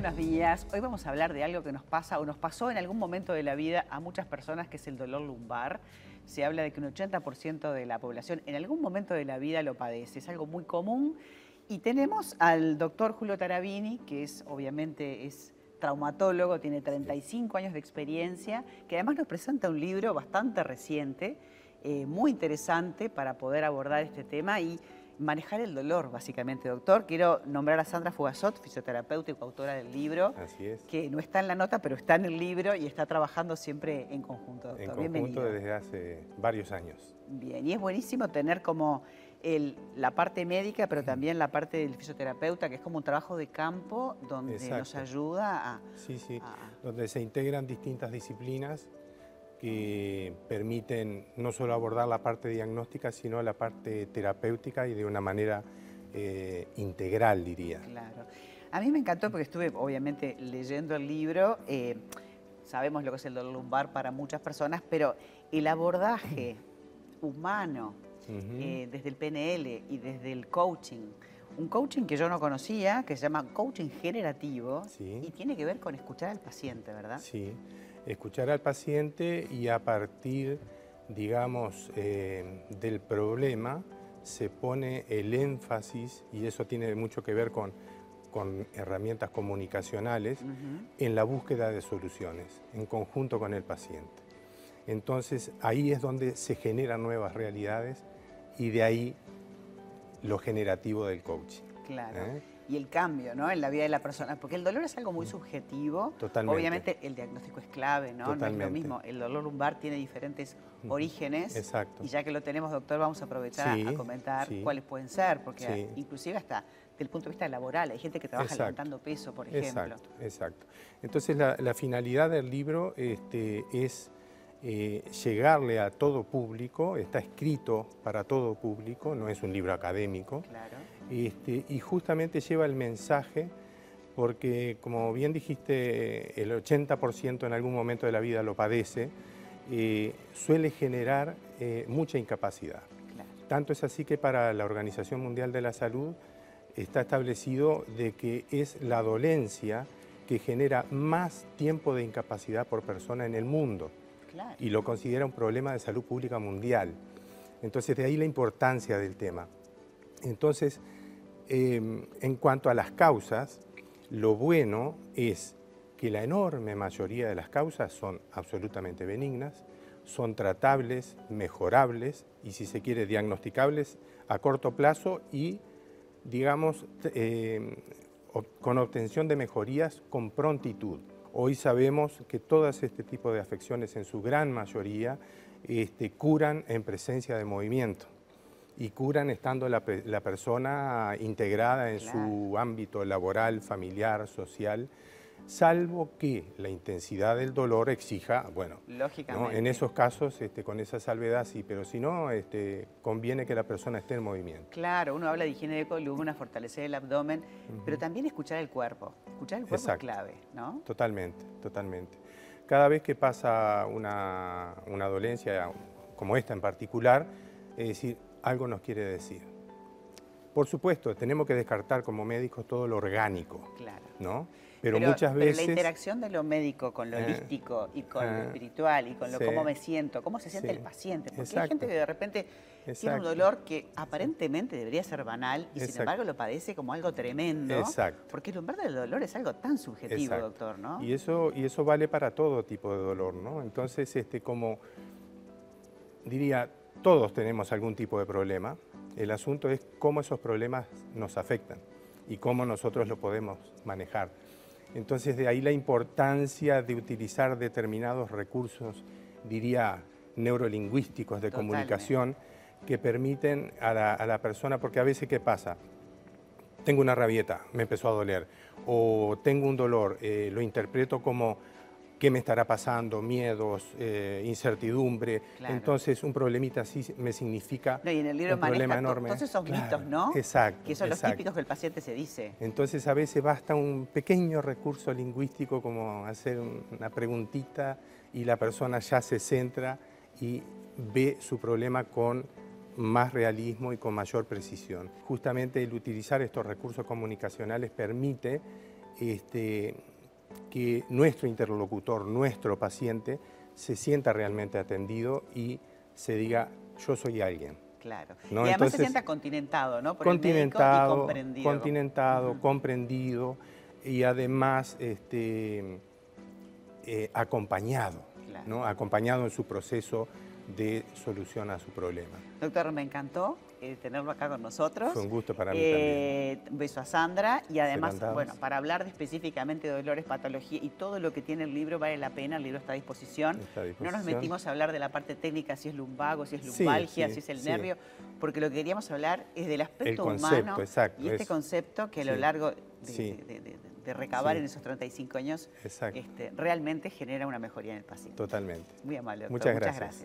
buenos días. Hoy vamos a hablar de algo que nos pasa o nos pasó en algún momento de la vida a muchas personas, que es el dolor lumbar. Se habla de que un 80% de la población en algún momento de la vida lo padece. Es algo muy común. Y tenemos al doctor Julio Tarabini, que es obviamente es traumatólogo, tiene 35 años de experiencia, que además nos presenta un libro bastante reciente, eh, muy interesante para poder abordar este tema y manejar el dolor, básicamente, doctor. Quiero nombrar a Sandra Fugazot, fisioterapeuta y coautora del libro. Así es. Que no está en la nota, pero está en el libro y está trabajando siempre en conjunto, doctor. En conjunto desde hace varios años. Bien, y es buenísimo tener como el, la parte médica, pero también la parte del fisioterapeuta, que es como un trabajo de campo donde nos ayuda a... Sí, sí, donde se integran distintas disciplinas que permiten no solo abordar la parte diagnóstica, sino la parte terapéutica y de una manera eh, integral, diría. Claro. A mí me encantó porque estuve, obviamente, leyendo el libro. Eh, sabemos lo que es el dolor lumbar para muchas personas, pero el abordaje humano eh, desde el PNL y desde el coaching, un coaching que yo no conocía, que se llama coaching generativo, y tiene que ver con escuchar al paciente, ¿verdad? Sí escuchar al paciente y a partir, digamos, eh, del problema se pone el énfasis, y eso tiene mucho que ver con, con herramientas comunicacionales, en la búsqueda de soluciones, en conjunto con el paciente. Entonces ahí es donde se generan nuevas realidades y de ahí lo generativo del coaching. Claro. ¿eh? Y el cambio ¿no? en la vida de la persona, porque el dolor es algo muy subjetivo. Totalmente. Obviamente el diagnóstico es clave, ¿no? No es lo mismo. El dolor lumbar tiene diferentes orígenes. Exacto. Y ya que lo tenemos, doctor, vamos a aprovechar a, comentar cuáles pueden ser, porque inclusive hasta del punto de vista laboral, hay gente que trabaja levantando peso, por ejemplo. Exacto, exacto. Entonces la, finalidad del libro este, es eh, llegarle a todo público, está escrito para todo público, no es un libro académico. Claro este, y justamente lleva el mensaje porque, como bien dijiste, el 80% en algún momento de la vida lo padece, eh, suele generar eh, mucha incapacidad. Tanto es así que para la Organización Mundial de la Salud está establecido de que es la dolencia que genera más tiempo de incapacidad por persona en el mundo y lo considera un problema de salud pública mundial. Entonces, de ahí la importancia del tema. Entonces, Em, en cuanto a las causas, lo bueno es que la enorme mayoría de las causas son absolutamente benignas, son tratables, mejorables y si se quiere diagnosticables a corto plazo y digamos em, con obtención de mejorías con prontitud. Hoy sabemos que todas este tipo de afecciones en su gran mayoría este, curan en presencia de movimiento y curan estando la, persona integrada en su ámbito laboral, familiar, social, salvo que la intensidad del dolor exija, bueno, Lógicamente. en esos casos este, con esa salvedad sí, pero si no, este, conviene que la persona esté en movimiento. Claro, uno habla de higiene de columna, fortalecer el abdomen, pero también escuchar el cuerpo. Escuchar el cuerpo es clave, ¿no? Totalmente, totalmente. Cada vez que pasa una, una dolencia, como esta en particular, es decir, algo nos quiere decir. Por supuesto, tenemos que descartar como médicos todo lo orgánico, claro. ¿no? Pero, muchas veces... Pero la interacción de lo médico con lo eh, holístico y con lo eh, espiritual y con lo cómo me siento, cómo se siente el paciente. Porque hay gente que de repente tiene un dolor que aparentemente debería ser banal y sin embargo lo padece como algo tremendo. Exacto. Porque el umbral del dolor es algo tan subjetivo, doctor, ¿no? Y eso, y eso vale para todo tipo de dolor, ¿no? Entonces, este, como diría, todos tenemos algún tipo de problema. El asunto es cómo esos problemas nos afectan y cómo nosotros lo podemos manejar. Entonces de ahí la importancia de utilizar determinados recursos, diría, neurolingüísticos de comunicación que permiten a la, persona, porque a veces ¿qué pasa? Tengo una rabieta, me empezó a doler, o tengo un dolor, eh, lo interpreto como qué me estará pasando, miedos, eh, incertidumbre. Entonces, un problemita así me significa no, y en el libro un problema enorme. Entonces son mitos, ¿no? Exacto. Que son los típicos que el paciente se dice. Entonces, a veces basta un pequeño recurso lingüístico como hacer una preguntita y la persona ya se centra y ve su problema con más realismo y con mayor precisión. Justamente el utilizar estos recursos comunicacionales permite este, que nuestro interlocutor, nuestro paciente, se sienta realmente atendido y se diga, yo soy alguien. Claro. ¿no? Y además se Entonces, sienta continentado, ¿no? Por continentado, el médico y comprendido. continentado, comprendido y además este, eh, acompañado, Claro. ¿no? acompañado en su proceso de solución a su problema. Doctor, me encantó eh, tenerlo acá con nosotros. Fue un gusto para mí Eh, un beso a Sandra y además, bueno, para hablar de específicamente de dolores, patología y todo lo que tiene el libro vale la pena, el libro está a disposición. Está a No nos metimos a hablar de la parte técnica, si es lumbago, si es lumbalgia, sí, si es el sí. nervio, porque lo que queríamos hablar es del aspecto concepto, humano exacto, y este eso. concepto que a lo largo de, sí. de- de- de recabar Sí. en esos 35 años este, realmente genera una mejoría en el paciente. totalmente. Muy amable, doctor. Muchas gracias.